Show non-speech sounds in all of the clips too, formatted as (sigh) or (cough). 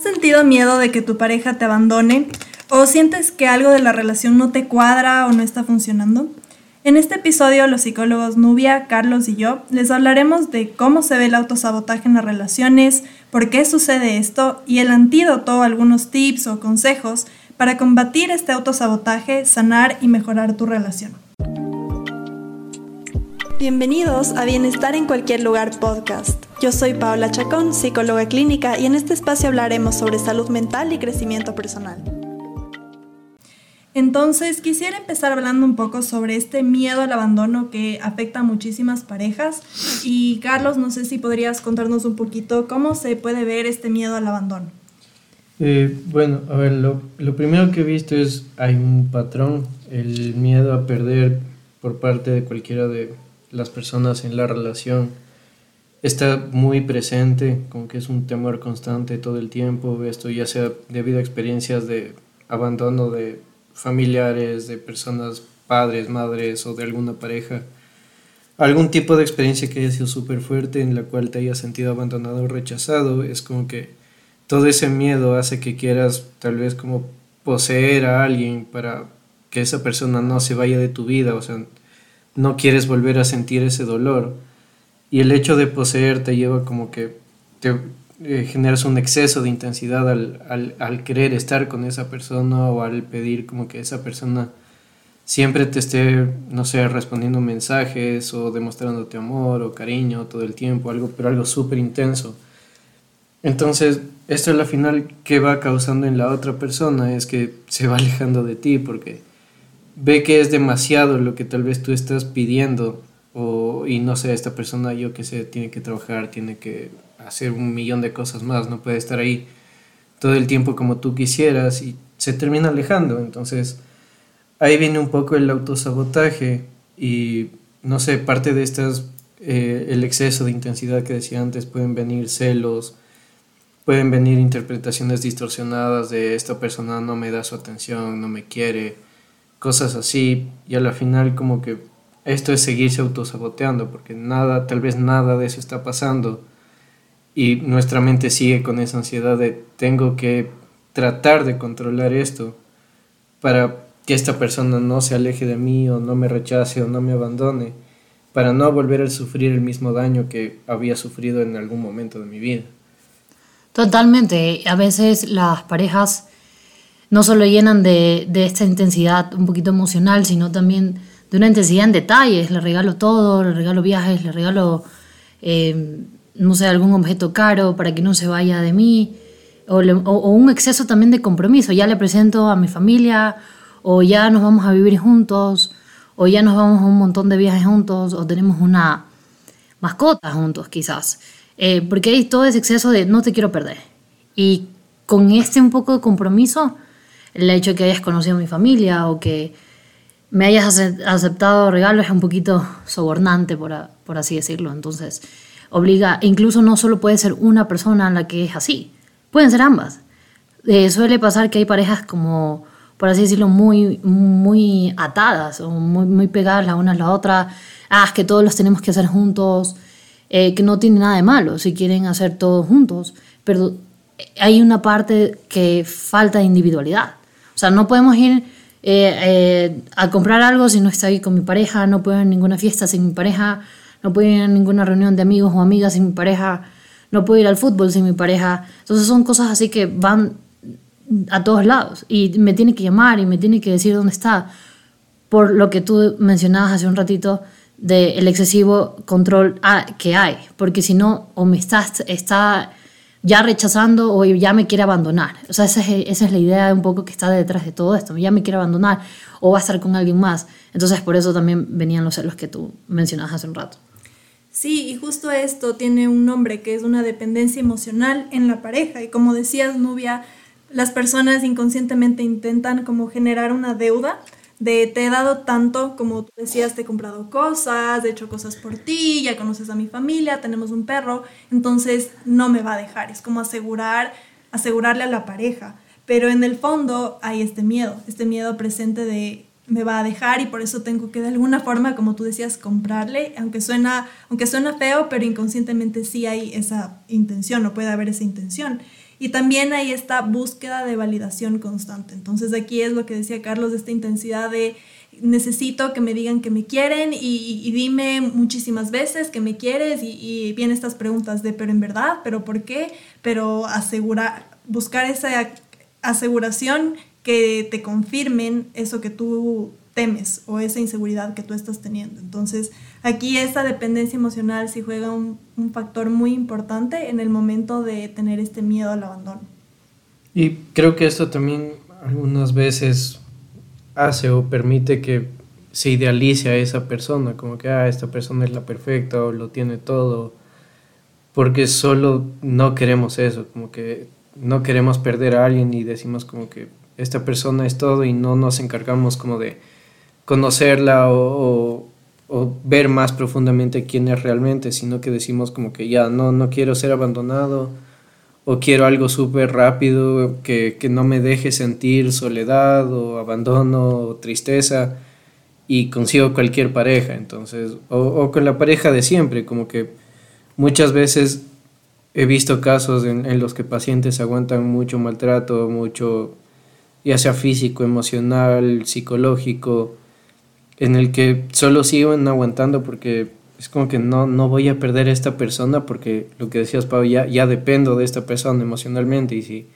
¿Has sentido miedo de que tu pareja te abandone? ¿O sientes que algo de la relación no te cuadra o no está funcionando? En este episodio, los psicólogos Nubia, Carlos y yo les hablaremos de cómo se ve el autosabotaje en las relaciones, por qué sucede esto y el antídoto, algunos tips o consejos para combatir este autosabotaje, sanar y mejorar tu relación. Bienvenidos a Bienestar en cualquier lugar podcast. Yo soy Paola Chacón, psicóloga clínica, y en este espacio hablaremos sobre salud mental y crecimiento personal. Entonces, quisiera empezar hablando un poco sobre este miedo al abandono que afecta a muchísimas parejas. Y Carlos, no sé si podrías contarnos un poquito cómo se puede ver este miedo al abandono. Eh, bueno, a ver, lo, lo primero que he visto es, hay un patrón, el miedo a perder por parte de cualquiera de las personas en la relación está muy presente, como que es un temor constante todo el tiempo, esto ya sea debido a experiencias de abandono de familiares, de personas, padres, madres o de alguna pareja, algún tipo de experiencia que haya sido súper fuerte en la cual te hayas sentido abandonado o rechazado, es como que todo ese miedo hace que quieras tal vez como poseer a alguien para que esa persona no se vaya de tu vida, o sea, no quieres volver a sentir ese dolor. Y el hecho de poseer te lleva como que te eh, generas un exceso de intensidad al, al, querer estar con esa persona o al pedir como que esa persona siempre te esté, no sé, respondiendo mensajes o demostrándote amor o cariño todo el tiempo, algo, pero algo súper intenso. Entonces, esto es la final que va causando en la otra persona, es que se va alejando de ti porque ve que es demasiado lo que tal vez tú estás pidiendo y no sé, esta persona yo que sé, tiene que trabajar, tiene que hacer un millón de cosas más, no puede estar ahí todo el tiempo como tú quisieras y se termina alejando. Entonces ahí viene un poco el autosabotaje y no sé, parte de estas, eh, el exceso de intensidad que decía antes, pueden venir celos, pueden venir interpretaciones distorsionadas de esta persona no me da su atención, no me quiere cosas así, y a la final como que esto es seguirse autosaboteando, porque nada, tal vez nada de eso está pasando, y nuestra mente sigue con esa ansiedad de tengo que tratar de controlar esto para que esta persona no se aleje de mí o no me rechace o no me abandone, para no volver a sufrir el mismo daño que había sufrido en algún momento de mi vida. Totalmente. A veces las parejas no solo llenan de, de, esta intensidad un poquito emocional, sino también de una intensidad en detalles. Le regalo todo, le regalo viajes, le regalo, eh, no sé, algún objeto caro para que no se vaya de mí, o, un exceso también de compromiso. Ya le presento a mi familia, o ya nos vamos a vivir juntos, o ya nos vamos a un montón de viajes juntos, o tenemos una mascota juntos quizás. Eh, porque hay todo ese exceso de no te quiero perder. Y con este un poco de compromiso, el hecho de que hayas conocido a mi familia o que me hayas aceptado regalos es un poquito sobornante, por, por así decirlo. Entonces, obliga, incluso no solo puede ser una persona la que es así, pueden ser ambas. Eh, suele pasar que hay parejas como, por así decirlo, muy, muy atadas o muy, muy pegadas la una a la otra. Ah, es que todos los tenemos que hacer juntos, eh, que no tiene nada de malo si quieren hacer todos juntos, pero hay una parte que falta de individualidad. O sea, no podemos ir eh, eh, a comprar algo si no estoy con mi pareja, no puedo ir a ninguna fiesta sin mi pareja, no puedo ir a ninguna reunión de amigos o amigas sin mi pareja, no puedo ir al fútbol sin mi pareja. Entonces son cosas así que van a todos lados y me tiene que llamar y me tiene que decir dónde está. Por lo que tú mencionabas hace un ratito del excesivo control que hay, porque si no, o me está, está ya rechazando o ya me quiere abandonar. O sea, esa es, esa es la idea un poco que está detrás de todo esto. Ya me quiere abandonar o va a estar con alguien más. Entonces, por eso también venían los celos que tú mencionabas hace un rato. Sí, y justo esto tiene un nombre que es una dependencia emocional en la pareja. Y como decías, Nubia, las personas inconscientemente intentan como generar una deuda de te he dado tanto, como tú decías, te he comprado cosas, he hecho cosas por ti, ya conoces a mi familia, tenemos un perro, entonces no me va a dejar. Es como asegurar, asegurarle a la pareja. Pero en el fondo hay este miedo, este miedo presente de me va a dejar y por eso tengo que de alguna forma, como tú decías, comprarle, aunque suena, aunque suena feo, pero inconscientemente sí hay esa intención o puede haber esa intención. Y también hay esta búsqueda de validación constante. Entonces aquí es lo que decía Carlos, esta intensidad de necesito que me digan que me quieren y, dime muchísimas veces que me quieres y, y vienen estas preguntas de pero en verdad, pero por qué, pero asegurar, buscar esa aseguración que te confirmen eso que tú temes o esa inseguridad que tú estás teniendo. Entonces, aquí esa dependencia emocional sí juega un, un, factor muy importante en el momento de tener este miedo al abandono. Y creo que esto también algunas veces hace o permite que se idealice a esa persona, como que, ah, esta persona es la perfecta o lo tiene todo, porque solo no queremos eso, como que no queremos perder a alguien y decimos como que esta persona es todo y no nos encargamos como de conocerla o, ver más profundamente quién es realmente, sino que decimos como que ya no, no quiero ser abandonado o quiero algo súper rápido que, que, no me deje sentir soledad o abandono o tristeza y consigo cualquier pareja, entonces, o, o con la pareja de siempre, como que muchas veces he visto casos en, en, los que pacientes aguantan mucho maltrato, mucho, ya sea físico, emocional, psicológico, en el que solo siguen aguantando porque es como que no, no voy a perder a esta persona porque lo que decías, Pau, ya, ya dependo de esta persona emocionalmente y si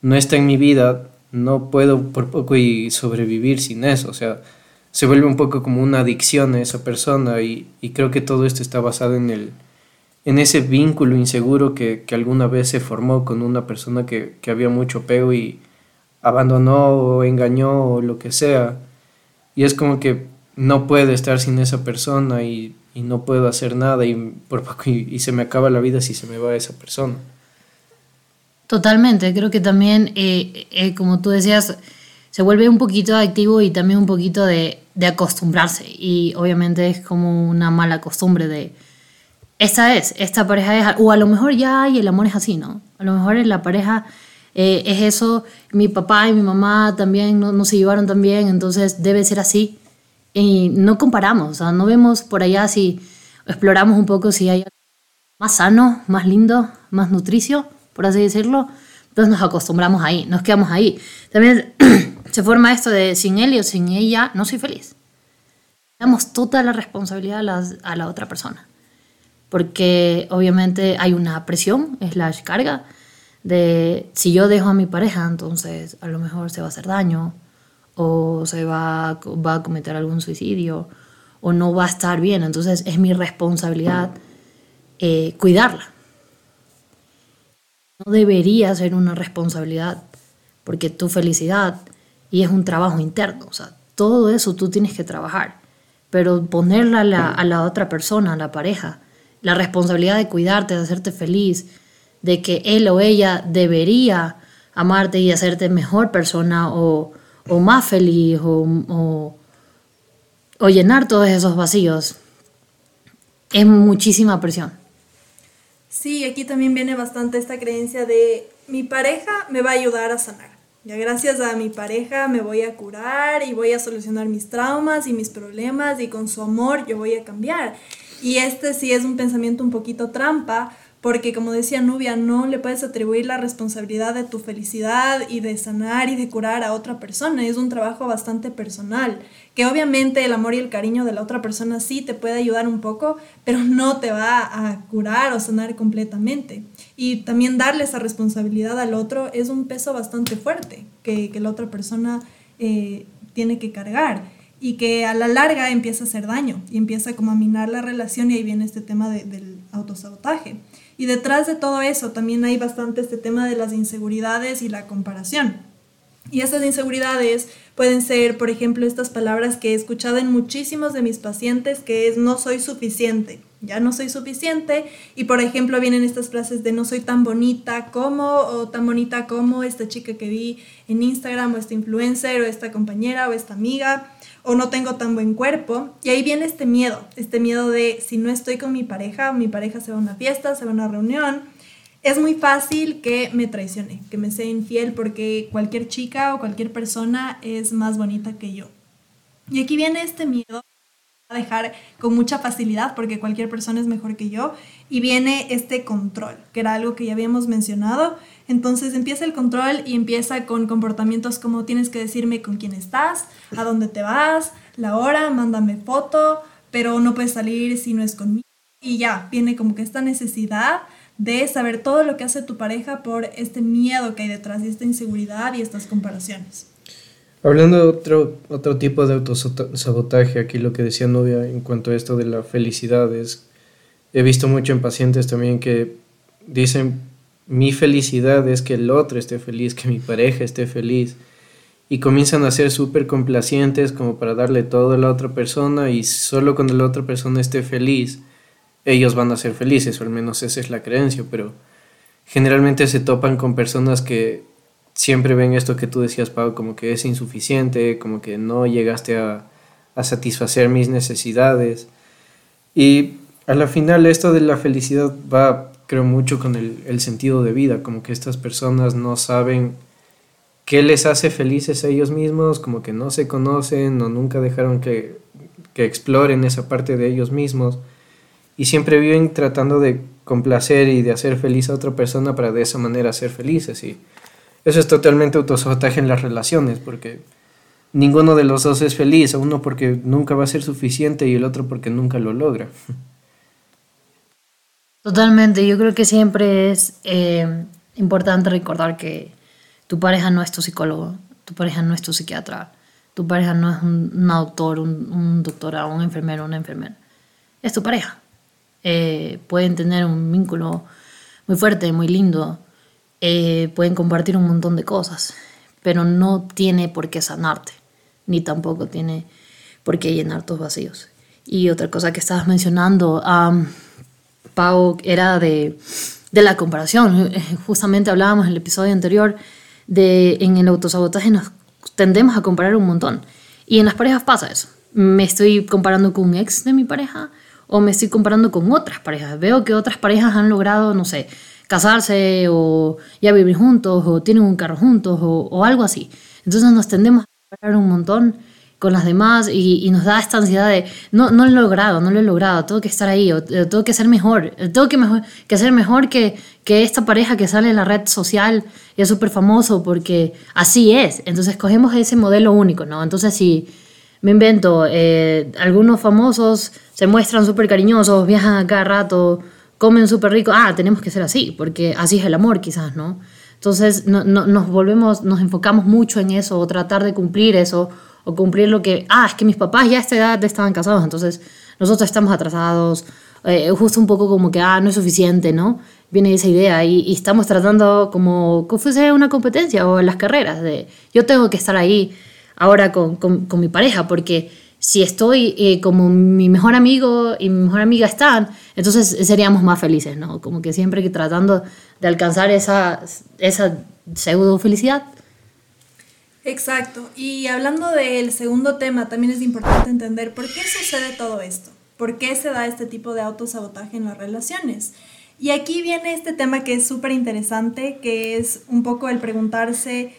no está en mi vida, no puedo por poco y sobrevivir sin eso. O sea, se vuelve un poco como una adicción a esa persona y, y creo que todo esto está basado en, el, en ese vínculo inseguro que, que alguna vez se formó con una persona que, que había mucho apego y abandonó o engañó o lo que sea. Y es como que no puedo estar sin esa persona y, y no puedo hacer nada y, por poco y, se me acaba la vida si se me va esa persona. Totalmente, creo que también, eh, eh, como tú decías, se vuelve un poquito activo y también un poquito de, de, acostumbrarse. Y obviamente es como una mala costumbre de, esta es, esta pareja es, o a lo mejor ya y el amor es así, ¿no? A lo mejor en la pareja eh, es eso, mi papá y mi mamá también no, no se llevaron tan bien, entonces debe ser así y no comparamos, o sea, no vemos por allá si exploramos un poco si hay más sano, más lindo, más nutricio, por así decirlo. Entonces nos acostumbramos ahí, nos quedamos ahí. También (clears throat) se forma esto de sin él o sin ella no soy feliz. Damos toda la responsabilidad a la, a la otra persona. Porque obviamente hay una presión, es la carga, de si yo dejo a mi pareja, entonces a lo mejor se va a hacer daño, o se va, va a cometer algún suicidio o no va a estar bien. Entonces es mi responsabilidad eh, cuidarla. No debería ser una responsabilidad porque tu felicidad y es un trabajo interno. O sea, todo eso tú tienes que trabajar. Pero ponerla a la, a la otra persona, a la pareja, la responsabilidad de cuidarte, de hacerte feliz, de que él o ella debería amarte y hacerte mejor persona o, o más feliz o, llenar todos esos vacíos, es muchísima presión. Sí, aquí también viene bastante esta creencia de mi pareja me va a ayudar a sanar. Ya gracias a mi pareja me voy a curar y voy a solucionar mis traumas y mis problemas y con su amor yo voy a cambiar. Y este sí es un pensamiento un poquito trampa porque como decía Nubia, no le puedes atribuir la responsabilidad de tu felicidad y de sanar y de curar a otra persona, es un trabajo bastante personal, que obviamente el amor y el cariño de la otra persona sí te puede ayudar un poco, pero no te va a curar o sanar completamente. Y también darle esa responsabilidad al otro es un peso bastante fuerte que, que la otra persona eh, tiene que cargar y que a la larga empieza a hacer daño y empieza como a minar la relación y ahí viene este tema del autosabotaje. Y detrás de todo eso también hay bastante este tema de las inseguridades y la comparación. Y estas inseguridades pueden ser, por ejemplo, estas palabras que he escuchado en muchísimos de mis pacientes, que es no soy suficiente, ya no soy suficiente. Y por ejemplo vienen estas frases de no soy tan bonita como, o tan bonita como esta chica que vi en Instagram, o este influencer, o esta compañera, o esta amiga o no tengo tan buen cuerpo. Y ahí viene este miedo, este miedo de si no estoy con mi pareja, mi pareja se va a una fiesta, se va a una reunión, es muy fácil que me traicione, que me sea infiel porque cualquier chica o cualquier persona es más bonita que yo. Y aquí viene este miedo dejar con mucha facilidad porque cualquier persona es mejor que yo y viene este control, que era algo que ya habíamos mencionado. Entonces empieza el control y empieza con comportamientos como tienes que decirme con quién estás, a dónde te vas, la hora, mándame foto, pero no puedes salir si no es conmigo. Y ya, viene como que esta necesidad de saber todo lo que hace tu pareja por este miedo que hay detrás y esta inseguridad y estas comparaciones. Hablando de otro, otro tipo de autosabotaje, aquí lo que decía Novia en cuanto a esto de la felicidad es, he visto mucho en pacientes también que dicen, mi felicidad es que el otro esté feliz, que mi pareja esté feliz, y comienzan a ser súper complacientes como para darle todo a la otra persona y solo cuando la otra persona esté feliz, ellos van a ser felices, o al menos esa es la creencia, pero generalmente se topan con personas que siempre ven esto que tú decías, Pau, como que es insuficiente, como que no llegaste a, satisfacer mis necesidades. Y a la final esto de la felicidad va, creo, mucho con el, sentido de vida, como que estas personas no saben qué les hace felices a ellos mismos, como que no se conocen o nunca dejaron que, que exploren esa parte de ellos mismos y siempre viven tratando de complacer y de hacer feliz a otra persona para de esa manera ser felices y eso es totalmente autosabotaje en las relaciones, porque ninguno de los dos es feliz, uno porque nunca va a ser suficiente y el otro porque nunca lo logra. Totalmente, yo creo que siempre es eh, importante recordar que tu pareja no es tu psicólogo, tu pareja no es tu psiquiatra, tu pareja no es un, doctor, un, un un enfermero, una enfermera, es tu pareja. Eh, pueden tener un vínculo muy fuerte, muy lindo, eh, pueden compartir un montón de cosas, pero no tiene por qué sanarte, ni tampoco tiene por qué llenar tus vacíos. Y otra cosa que estabas mencionando, Pau, era de, de, la comparación. Justamente hablábamos en el episodio anterior de en el autosabotaje nos tendemos a comparar un montón. Y en las parejas pasa eso. Me estoy comparando con un ex de mi pareja o me estoy comparando con otras parejas. Veo que otras parejas han logrado, no sé, casarse o ya vivir juntos o tienen un carro juntos o, algo así. Entonces nos tendemos a comparar un montón con las demás y, nos da esta ansiedad de no, no lo he logrado, no lo he logrado, tengo que estar ahí, o, tengo que ser mejor, tengo que, mejor, que ser mejor que, que esta pareja que sale en la red social y es súper famoso porque así es. Entonces cogemos ese modelo único, ¿no? Entonces si me invento, eh, algunos famosos se muestran súper cariñosos, viajan a cada rato comen súper rico, ah, tenemos que ser así, porque así es el amor quizás, ¿no? Entonces no, nos volvemos, nos enfocamos mucho en eso, o tratar de cumplir eso, o cumplir lo que, ah, es que mis papás ya a esta edad estaban casados, entonces nosotros estamos atrasados, eh, justo un poco como que, ah, no es suficiente, ¿no? Viene esa idea y, estamos tratando como que fuese una competencia o las carreras, de yo tengo que estar ahí ahora con, con, con mi pareja, porque si estoy eh, como mi mejor amigo y mi mejor amiga están, entonces seríamos más felices, ¿no? Como que siempre que tratando de alcanzar esa, esa pseudo felicidad. Exacto. Y hablando del segundo tema, también es importante entender por qué sucede todo esto, por qué se da este tipo de autosabotaje en las relaciones. Y aquí viene este tema que es súper interesante, que es un poco el preguntarse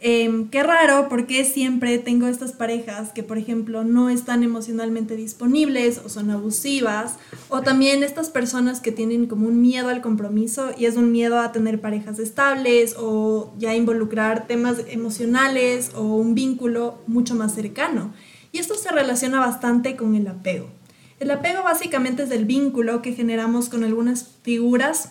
Em, qué raro, porque siempre tengo estas parejas que, por ejemplo, no están emocionalmente disponibles o son abusivas, o también estas personas que tienen como un miedo al compromiso y es un miedo a tener parejas estables o ya involucrar temas emocionales o un vínculo mucho más cercano. Y esto se relaciona bastante con el apego. El apego básicamente es el vínculo que generamos con algunas figuras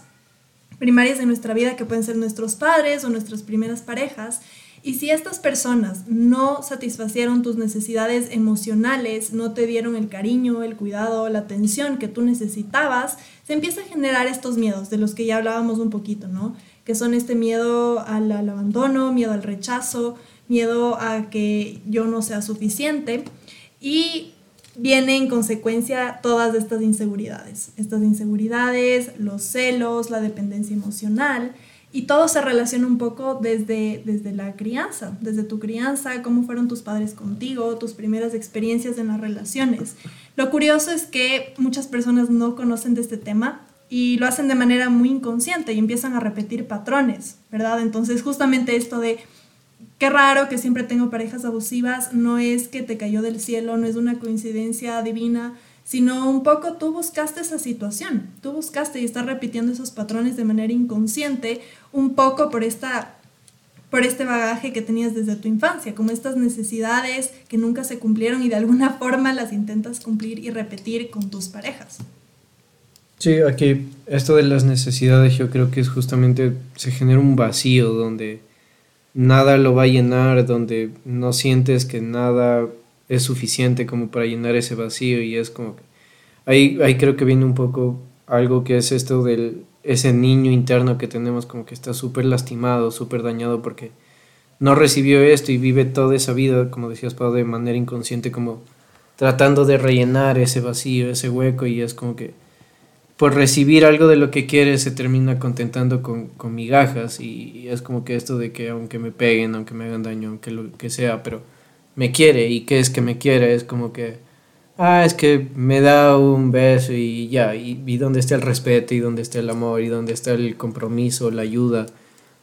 primarias de nuestra vida que pueden ser nuestros padres o nuestras primeras parejas y si estas personas no satisfacieron tus necesidades emocionales, no te dieron el cariño, el cuidado, la atención que tú necesitabas, se empieza a generar estos miedos de los que ya hablábamos un poquito, ¿no? Que son este miedo al, abandono, miedo al rechazo, miedo a que yo no sea suficiente. Y viene en consecuencia todas estas inseguridades. Estas inseguridades, los celos, la dependencia emocional. Y todo se relaciona un poco desde, desde la crianza, desde tu crianza, cómo fueron tus padres contigo, tus primeras experiencias en las relaciones. Lo curioso es que muchas personas no conocen de este tema y lo hacen de manera muy inconsciente y empiezan a repetir patrones, ¿verdad? Entonces justamente esto de qué raro que siempre tengo parejas abusivas, no es que te cayó del cielo, no es una coincidencia divina, sino un poco tú buscaste esa situación, tú buscaste y estás repitiendo esos patrones de manera inconsciente, un poco por esta por este bagaje que tenías desde tu infancia, como estas necesidades que nunca se cumplieron y de alguna (laughs) forma las intentas cumplir y repetir con tus parejas. Sí, aquí esto de las necesidades yo creo que es justamente, se genera un vacío donde nada lo va a llenar, donde no sientes que nada es suficiente como para llenar ese vacío y es como que ahí, ahí creo que viene un poco algo que es esto del ese niño interno que tenemos como que está súper lastimado, súper dañado porque no recibió esto y vive toda esa vida, como decías Pau, de manera inconsciente como tratando de rellenar ese vacío, ese hueco y es como que por recibir algo de lo que quiere se termina contentando con, con migajas y, es como que esto de que aunque me peguen, aunque me hagan daño, aunque lo que sea, pero me quiere y qué es que me quiere, es como que, ah, es que me da un beso y ya, y, dónde está el respeto y dónde está el amor y dónde está el compromiso, la ayuda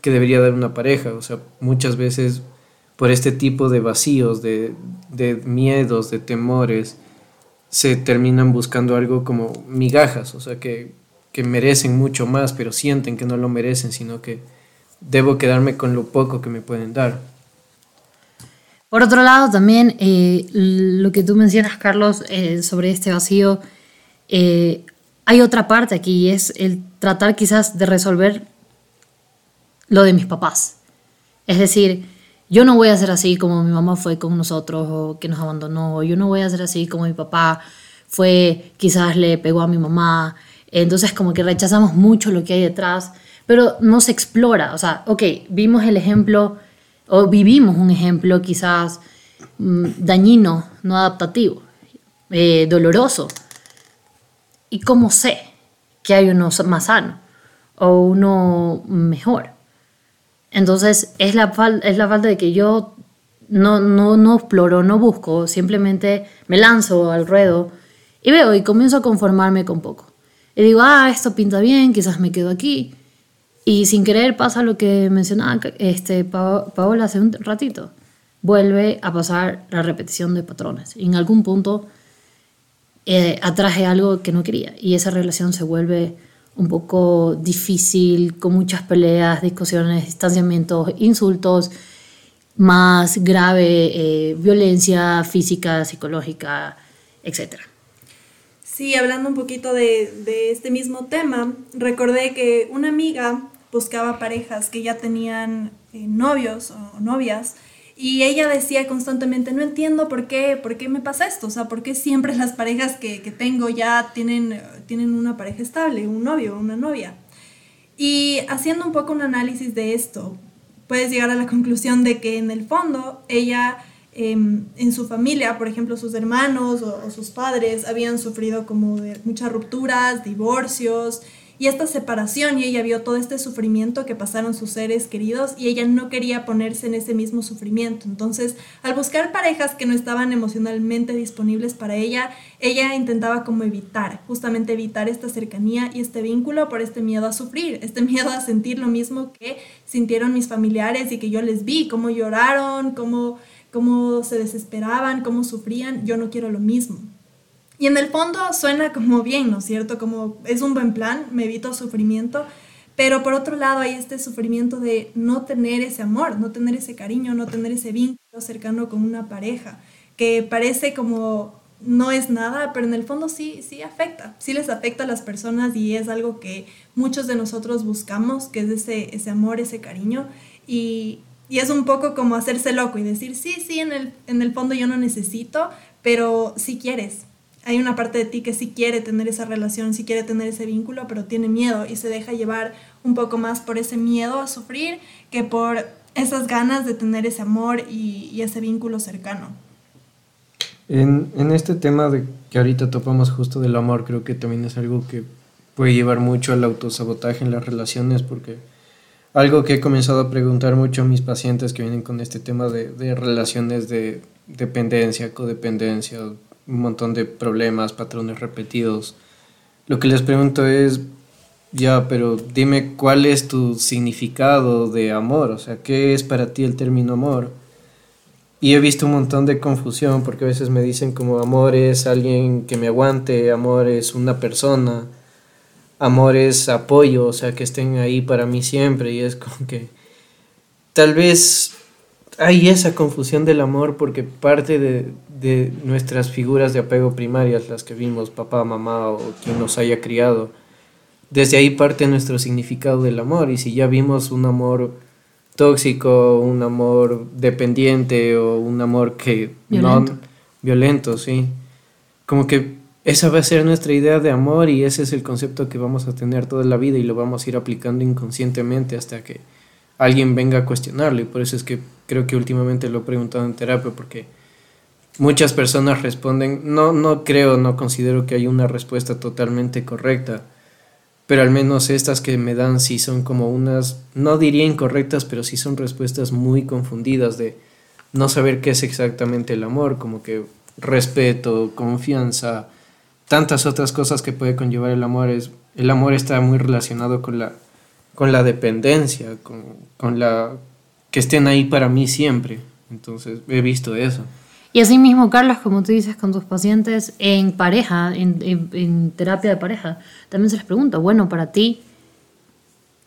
que debería dar una pareja, o sea, muchas veces por este tipo de vacíos, de, de miedos, de temores, se terminan buscando algo como migajas, o sea, que, que merecen mucho más, pero sienten que no lo merecen, sino que debo quedarme con lo poco que me pueden dar. Por otro lado, también eh, lo que tú mencionas, Carlos, eh, sobre este vacío, eh, hay otra parte aquí es el tratar quizás de resolver lo de mis papás. Es decir, yo no voy a ser así como mi mamá fue con nosotros o que nos abandonó, yo no voy a ser así como mi papá fue, quizás le pegó a mi mamá. Entonces como que rechazamos mucho lo que hay detrás, pero no se explora. O sea, ok, vimos el ejemplo o vivimos un ejemplo quizás mm, dañino, no adaptativo, eh, doloroso. ¿Y cómo sé que hay uno más sano o uno mejor? Entonces es la, es la falta de que yo no, no, no exploro, no busco, simplemente me lanzo al ruedo y veo y comienzo a conformarme con poco. Y digo, ah, esto pinta bien, quizás me quedo aquí. Y sin querer pasa lo que mencionaba este, Paola hace un ratito. Vuelve a pasar la repetición de patrones. Y en algún punto eh, atraje algo que no quería. Y esa relación se vuelve un poco difícil, con muchas peleas, discusiones, distanciamientos, insultos, más grave, eh, violencia física, psicológica, etc. Sí, hablando un poquito de, de este mismo tema, recordé que una amiga buscaba parejas que ya tenían eh, novios o novias y ella decía constantemente, no entiendo por qué, por qué me pasa esto, o sea, por qué siempre las parejas que, que tengo ya tienen, tienen una pareja estable, un novio o una novia. Y haciendo un poco un análisis de esto, puedes llegar a la conclusión de que en el fondo ella em, en su familia, por ejemplo, sus hermanos o, sus padres habían sufrido como muchas rupturas, divorcios, y esta separación y ella vio todo este sufrimiento que pasaron sus seres queridos y ella no quería ponerse en ese mismo sufrimiento. Entonces, al buscar parejas que no estaban emocionalmente disponibles para ella, ella intentaba como evitar, justamente evitar esta cercanía y este vínculo por este miedo a sufrir, este (laughs) miedo a sentir lo mismo que sintieron mis familiares y que yo les vi, cómo lloraron, cómo, cómo se desesperaban, cómo sufrían, yo no quiero lo mismo. Y en el fondo suena como bien, ¿no es cierto? Como es un buen plan, me evito sufrimiento, pero por otro lado hay este sufrimiento de no tener ese amor, no tener ese cariño, no tener ese vínculo cercano con una pareja, que parece como no es nada, pero en el fondo sí, sí afecta, sí les afecta a las personas y es algo que muchos de nosotros buscamos, que es ese, ese amor, ese cariño. Y, y es un poco como hacerse loco y decir, sí, sí, en el, en el fondo yo no necesito, pero si quieres, hay una parte de ti que sí quiere tener esa relación, sí quiere tener ese vínculo, pero tiene miedo y se deja llevar un poco más por ese miedo a sufrir que por esas ganas de tener ese amor y, ese vínculo cercano. En, este tema de que ahorita topamos justo del amor, creo que también es algo que puede llevar mucho al autosabotaje en las relaciones, porque algo que he comenzado a preguntar mucho a mis pacientes que vienen con este tema de, de relaciones de dependencia, codependencia, un montón de problemas, patrones repetidos. Lo que les pregunto es, Ya, pero dime cuál es tu significado de amor, o sea, ¿qué es para ti el término amor? Y he visto un montón de confusión porque a veces me dicen como amor es alguien que me aguante, amor es una persona, amor es apoyo, o sea, que estén ahí para mí siempre y es como que tal vez hay esa confusión del amor porque parte de, de nuestras figuras de apego primarias, las que vimos, papá, mamá o quien nos haya criado, desde ahí parte nuestro significado del amor. Y si ya vimos un amor tóxico, un amor dependiente o un amor que Violento. no violento, sí. Como que esa va a ser nuestra idea de amor y ese es el concepto que vamos a tener toda la vida y lo vamos a ir aplicando inconscientemente hasta que alguien venga a cuestionarlo. Y por eso es que creo que últimamente lo he preguntado en terapia porque muchas personas responden, no, no creo, no considero que haya una respuesta totalmente correcta pero al menos estas que me dan sí son como unas, no diría incorrectas, pero sí son respuestas muy confundidas de no saber qué es exactamente el amor, como que respeto, confianza, tantas otras cosas que puede conllevar el amor. Es, el amor está muy relacionado con la, con la dependencia, con, con la que estén ahí para mí siempre. Entonces he visto eso. Y así mismo, Carlos, como tú dices con tus pacientes en pareja, en, terapia de pareja, también se les pregunta, bueno, para ti,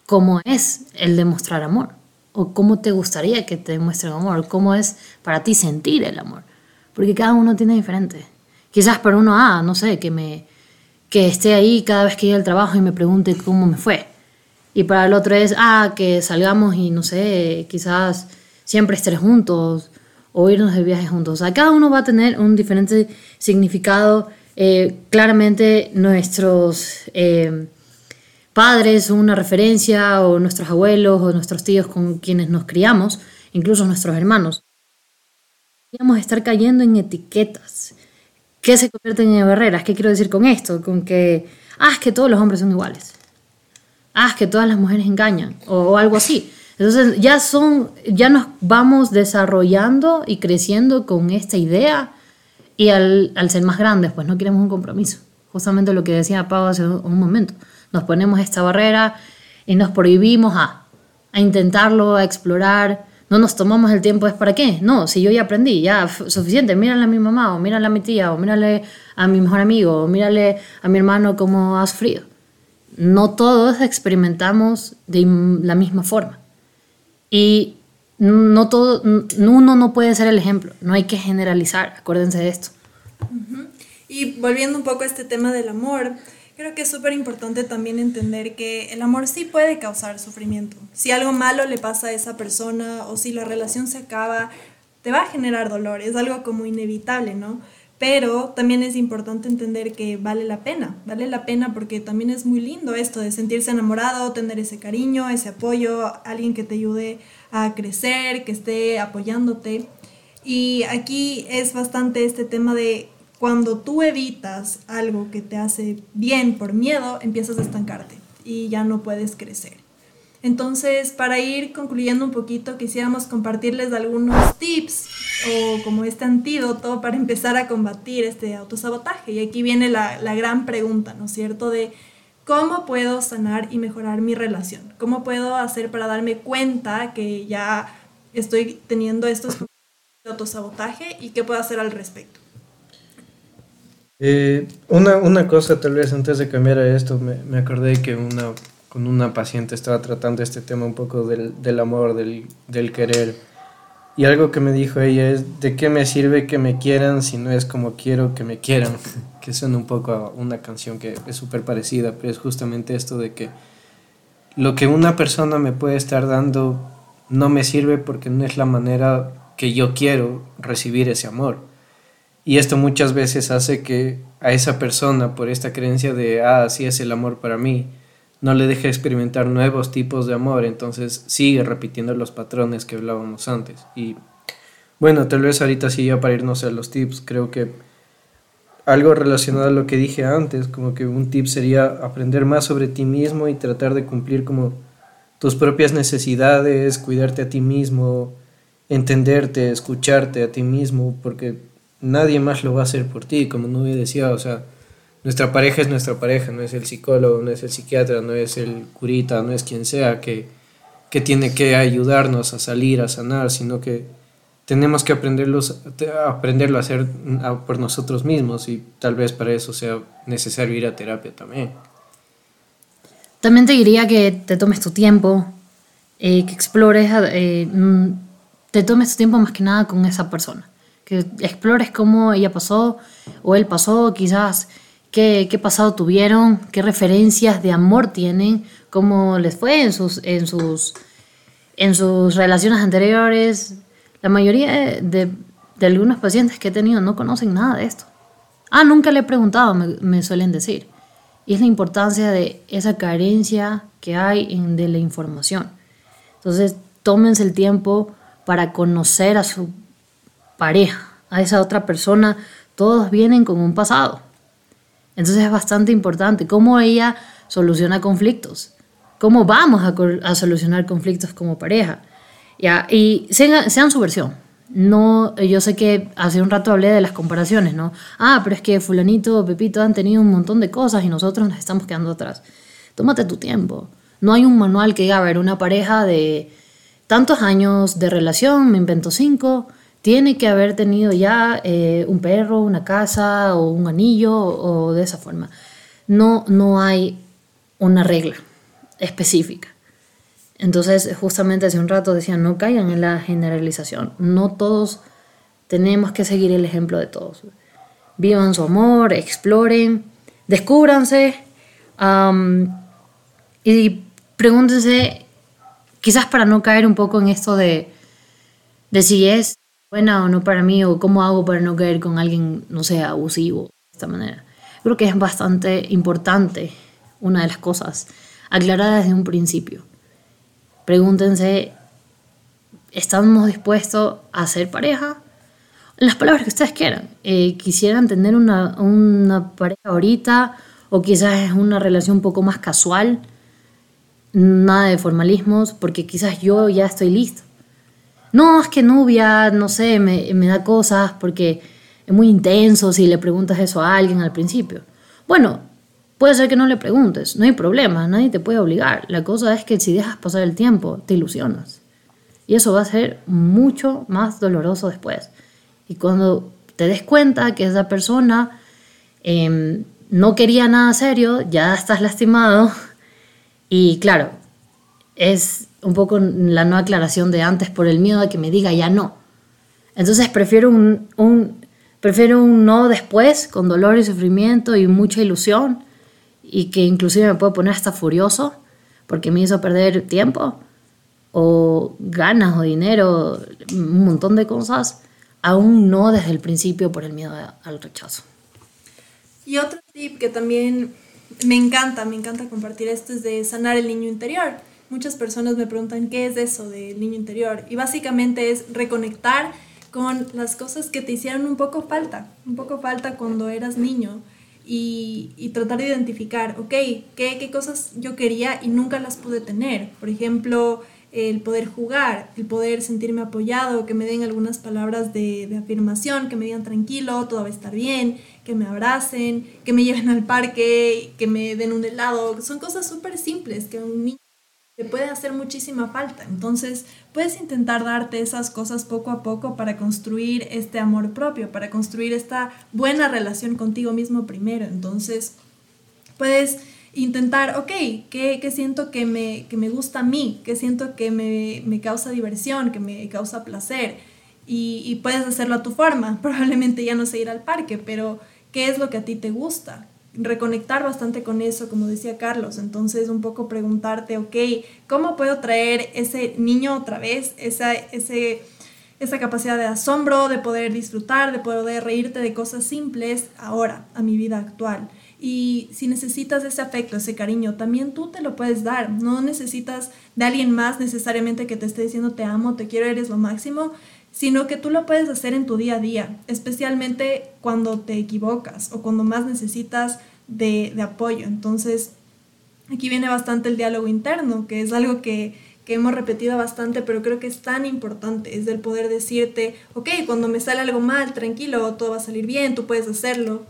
¿cómo es el demostrar amor? ¿O cómo te gustaría que te demuestren amor? ¿Cómo es para ti sentir el amor? Porque cada uno tiene diferente. Quizás para uno, ah, no sé, que, me, que esté ahí cada vez que llegue al trabajo y me pregunte cómo me fue. Y para el otro es, ah, que salgamos y no sé, quizás siempre estar juntos o irnos de viaje juntos. O sea, cada uno va a tener un diferente significado. Eh, claramente nuestros eh, padres son una referencia, o nuestros abuelos, o nuestros tíos con quienes nos criamos, incluso nuestros hermanos. Podríamos estar cayendo en etiquetas que se convierten en barreras. ¿Qué quiero decir con esto? Con que, ah, es que todos los hombres son iguales ah, que todas las mujeres engañan, o, algo así. Entonces ya son, ya nos vamos desarrollando y creciendo con esta idea y al, ser más grandes, pues no queremos un compromiso. Justamente lo que decía Pau hace un momento. Nos ponemos esta barrera y nos prohibimos a, a intentarlo, a explorar. No nos tomamos el tiempo, ¿es para qué? No, si yo ya aprendí, ya suficiente. Mírale a mi mamá, o mírale a mi tía, o mírale a mi mejor amigo, o mírale a mi hermano cómo ha sufrido no todos experimentamos de la misma forma. Y no todo, uno no puede ser el ejemplo, no hay que generalizar, acuérdense de esto. Y volviendo un poco a este tema del amor, creo que es súper importante también entender que el amor sí puede causar sufrimiento. Si algo malo le pasa a esa persona o si la relación se acaba, te va a generar dolor, es algo como inevitable, ¿no? Pero también es importante entender que vale la pena, vale la pena porque también es muy lindo esto de sentirse enamorado, tener ese cariño, ese apoyo, alguien que te ayude a crecer, que esté apoyándote. Y aquí es bastante este tema de cuando tú evitas algo que te hace bien por miedo, empiezas a estancarte y ya no puedes crecer. Entonces, para ir concluyendo un poquito, quisiéramos compartirles algunos tips o como este antídoto para empezar a combatir este autosabotaje. Y aquí viene la, la gran pregunta, ¿no es cierto? De cómo puedo sanar y mejorar mi relación. ¿Cómo puedo hacer para darme cuenta que ya estoy teniendo estos (laughs) autosabotaje y qué puedo hacer al respecto? Eh, una, una cosa tal vez antes de cambiar a esto, me, me acordé que una, con una paciente estaba tratando este tema un poco del, del amor, del, del querer. Y algo que me dijo ella es, ¿de qué me sirve que me quieran si no es como quiero que me quieran? (laughs) que suena un poco a una canción que es súper parecida, pero es justamente esto de que lo que una persona me puede estar dando no me sirve porque no es la manera que yo quiero recibir ese amor. Y esto muchas veces hace que a esa persona, por esta creencia de, ah, así es el amor para mí, no le deje experimentar nuevos tipos de amor, entonces sigue repitiendo los patrones que hablábamos antes. Y bueno, tal vez ahorita sí, ya para irnos a los tips, creo que algo relacionado a lo que dije antes, como que un tip sería aprender más sobre ti mismo y tratar de cumplir como tus propias necesidades, cuidarte a ti mismo, entenderte, escucharte a ti mismo, porque nadie más lo va a hacer por ti, como Nubia decía, o sea, nuestra pareja es nuestra pareja, no es el psicólogo, no es el psiquiatra, no es el curita, no es quien sea que, que tiene que ayudarnos a salir, a sanar, sino que tenemos que aprenderlo a hacer por nosotros mismos y tal vez para eso sea necesario ir a terapia también. También te diría que te tomes tu tiempo, eh, que explores, eh, mm, te tomes tu tiempo más que nada con esa persona, que explores cómo ella pasó o él pasó, quizás qué, pasado tuvieron, qué referencias de amor tienen, cómo les fue en sus, en sus, en sus relaciones anteriores, la mayoría de, de, algunos pacientes que he tenido no conocen nada de esto. Ah, nunca le he preguntado, me, suelen decir. Y es la importancia de esa carencia que hay de la información. Entonces, tómense el tiempo para conocer a su pareja, a esa otra persona. Todos vienen con un pasado. Entonces es bastante importante cómo ella soluciona conflictos, cómo vamos a, a solucionar conflictos como pareja. ¿ya? Y sean, sean su versión. No, yo sé que hace un rato hablé de las comparaciones, ¿no? Ah, pero es que fulanito, Pepito han tenido un montón de cosas y nosotros nos estamos quedando atrás. Tómate tu tiempo. No hay un manual que diga, a ver, una pareja de tantos años de relación, me invento cinco, tiene que haber tenido ya eh, un perro, una casa o un anillo o de esa forma. No, no hay una regla específica. Entonces, justamente hace un rato decían, no caigan en la generalización. No todos tenemos que seguir el ejemplo de todos. Vivan su amor, exploren, descúbranse y pregúntense, quizás para no caer un poco en esto de, de si es buena o no para mí o cómo hago para no caer con alguien, no sé, abusivo de esta manera. Creo que es bastante importante, una de las cosas, aclarar desde un principio Pregúntense, ¿estamos dispuestos a ser pareja? Las palabras que ustedes quieran. Eh, ¿Quisieran tener una, una pareja ahorita? ¿O quizás es una relación un poco más casual? Nada de formalismos, porque quizás yo ya estoy listo. No, es que Nubia, no sé, me, me, da cosas porque es muy intenso si le preguntas eso a alguien al principio. Bueno, Puede ser que no le preguntes, no hay problema, nadie te puede obligar. La cosa es que si dejas pasar el tiempo, te ilusionas. Y eso va a ser mucho más doloroso después. Y cuando te des cuenta que esa persona em, no quería nada serio, ya estás lastimado. Y claro, es un poco la no aclaración de antes por el miedo a que me diga ya no. Entonces prefiero un, un, prefiero un no después, con dolor y sufrimiento y mucha ilusión, y que inclusive me puedo poner hasta furioso porque me hizo perder tiempo o ganas o dinero, un montón de cosas, aún no desde el principio por el miedo al rechazo. Y otro tip que también me encanta, me encanta compartir esto es de sanar el niño interior. Muchas personas me preguntan qué es eso del niño interior y básicamente es reconectar con las cosas que te hicieron un poco falta, un poco falta cuando eras niño y, tratar de identificar, ok, ¿qué, ¿qué cosas yo quería y nunca las pude tener? Por ejemplo, el poder jugar, el poder sentirme apoyado, que me den algunas palabras de, de, afirmación, que me digan tranquilo, todo va a estar bien, que me abracen, que me lleven al parque, que me den un helado. Son cosas súper simples que un niño te puede hacer muchísima falta. Entonces, puedes intentar darte esas cosas poco a poco para construir este amor propio, para construir esta buena relación contigo mismo primero. Entonces, puedes intentar, ok, ¿qué, siento que me, que me, gusta a mí? ¿Qué siento que me, me causa diversión, que me causa placer? Y, y puedes hacerlo a tu forma. (laughs) Probablemente ya no sé ir al parque, pero ¿qué es lo que a ti te gusta? Reconectar bastante con eso, como decía Carlos. Entonces, un poco preguntarte, ok, ¿cómo puedo traer ese niño otra vez, esa, ese, esa capacidad de asombro, de poder disfrutar, de poder reírte de cosas simples ahora, a mi vida actual? Y si necesitas ese afecto, ese cariño, también tú te lo puedes dar. No necesitas de alguien más necesariamente que te esté diciendo te amo, te quiero, eres lo máximo, sino que tú lo puedes hacer en tu día a día, especialmente cuando te equivocas o cuando más necesitas de, apoyo. Entonces, aquí viene bastante el diálogo interno, que es algo que, que hemos repetido bastante, pero creo que es tan importante, es el poder decirte, ok, cuando me sale algo mal, tranquilo, todo va a salir bien, tú puedes hacerlo.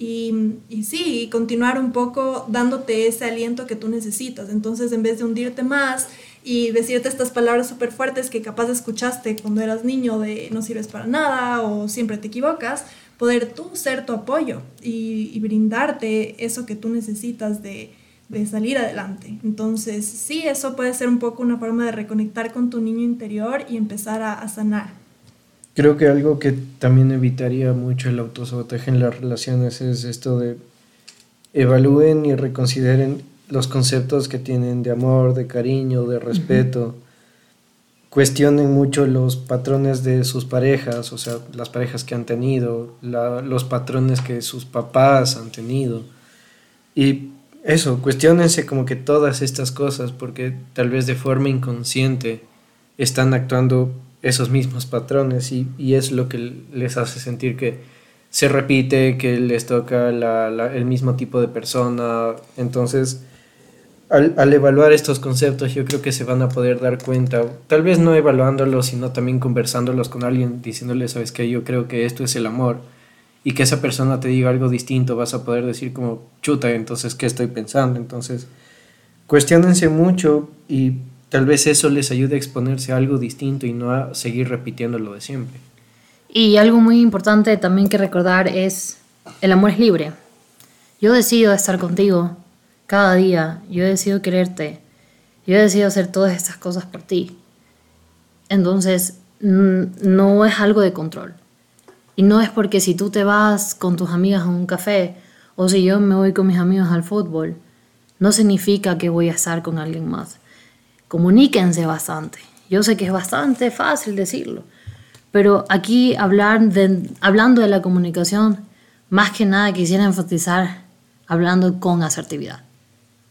Y, sí, continuar un poco dándote ese aliento que tú necesitas. Entonces, en vez de hundirte más y decirte estas palabras súper fuertes que capaz escuchaste cuando eras niño de no sirves para nada o siempre te equivocas, poder tú ser tu apoyo y, brindarte eso que tú necesitas de, de salir adelante. Entonces, sí, eso puede ser un poco una forma de reconectar con tu niño interior y empezar a sanar. Creo que algo que también evitaría mucho el autosabotaje en las relaciones es esto de evalúen y reconsideren los conceptos que tienen de amor, de cariño, de respeto. Cuestionen mucho los patrones de sus parejas, o sea, las parejas que han tenido, la, los patrones que sus papás han tenido. Y eso, cuestionense como que todas estas cosas, porque tal vez de forma inconsciente están actuando esos mismos patrones y, y es lo que les hace sentir que se repite, que les toca la, el mismo tipo de persona. Entonces, al, al, evaluar estos conceptos, yo creo que se van a poder dar cuenta, tal vez no evaluándolos, sino también conversándolos con alguien, diciéndole, sabes que yo creo que esto es el amor, y que esa persona te diga algo distinto, vas a poder decir como, chuta, entonces, ¿qué estoy pensando? Entonces, cuestionense mucho y tal vez eso les ayude a exponerse a algo distinto y no a seguir repitiendo lo de siempre. Y algo muy importante también que recordar es, el amor es libre. Yo decido estar contigo cada día, yo decido quererte, yo decido hacer todas estas cosas por ti. Entonces, no es algo de control. Y no es porque si tú te vas con tus amigas a un café o si yo me voy con mis amigos al fútbol, no significa que voy a estar con alguien más. Comuníquense bastante. Yo sé que es bastante fácil decirlo, pero aquí hablar de, hablando de la comunicación, más que nada quisiera enfatizar hablando con asertividad.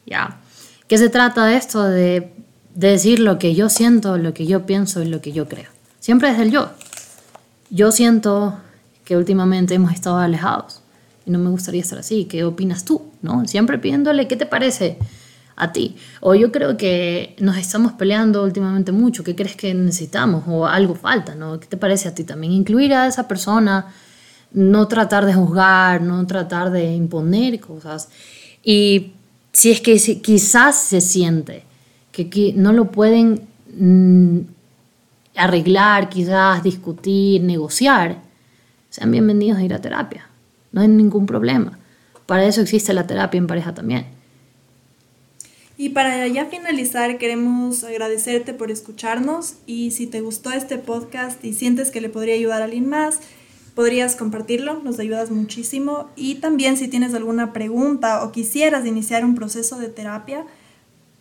¿Ya? ¿Qué se trata de esto? De, de decir lo que yo siento, lo que yo pienso y lo que yo creo. Siempre es el yo. Yo siento que últimamente hemos estado alejados y no me gustaría estar así. ¿Qué opinas tú? ¿No? Siempre pidiéndole, ¿qué te parece a ti? O yo creo que nos estamos peleando últimamente mucho. ¿Qué crees que necesitamos? O algo falta, ¿no? ¿Qué te parece a ti también? Incluir a esa persona, no tratar de juzgar, no tratar de imponer cosas. Y si es que quizás se siente que no lo pueden mm, arreglar, quizás discutir, negociar, sean bienvenidos a ir a terapia. No hay ningún problema. Para eso existe la terapia en pareja también. Y para ya finalizar, queremos agradecerte por escucharnos y si te gustó este podcast y sientes que le podría ayudar a alguien más, podrías compartirlo, nos ayudas muchísimo. Y también si tienes alguna pregunta o quisieras iniciar un proceso de terapia,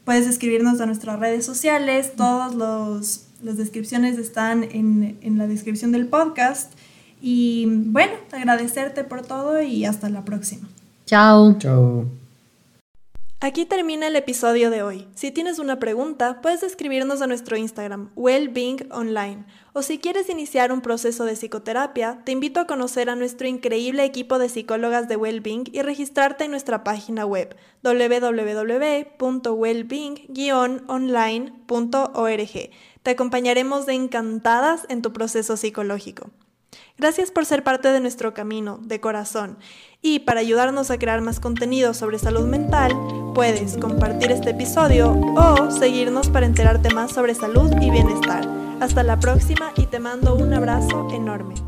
puedes escribirnos a nuestras redes sociales. Todas las descripciones están en, en la descripción del podcast. Y bueno, agradecerte por todo y hasta la próxima. Chao. Chao. Aquí termina el episodio de hoy. Si tienes una pregunta, puedes escribirnos a nuestro Instagram, Wellbeing Online. O si quieres iniciar un proceso de psicoterapia, te invito a conocer a nuestro increíble equipo de psicólogas de Wellbeing y registrarte en nuestra página web www.wellbeing-online.org. Te acompañaremos de encantadas en tu proceso psicológico. Gracias por ser parte de nuestro camino, de corazón. Y para ayudarnos a crear más contenido sobre salud mental, puedes compartir este episodio o seguirnos para enterarte más sobre salud y bienestar. Hasta la próxima y te mando un abrazo enorme.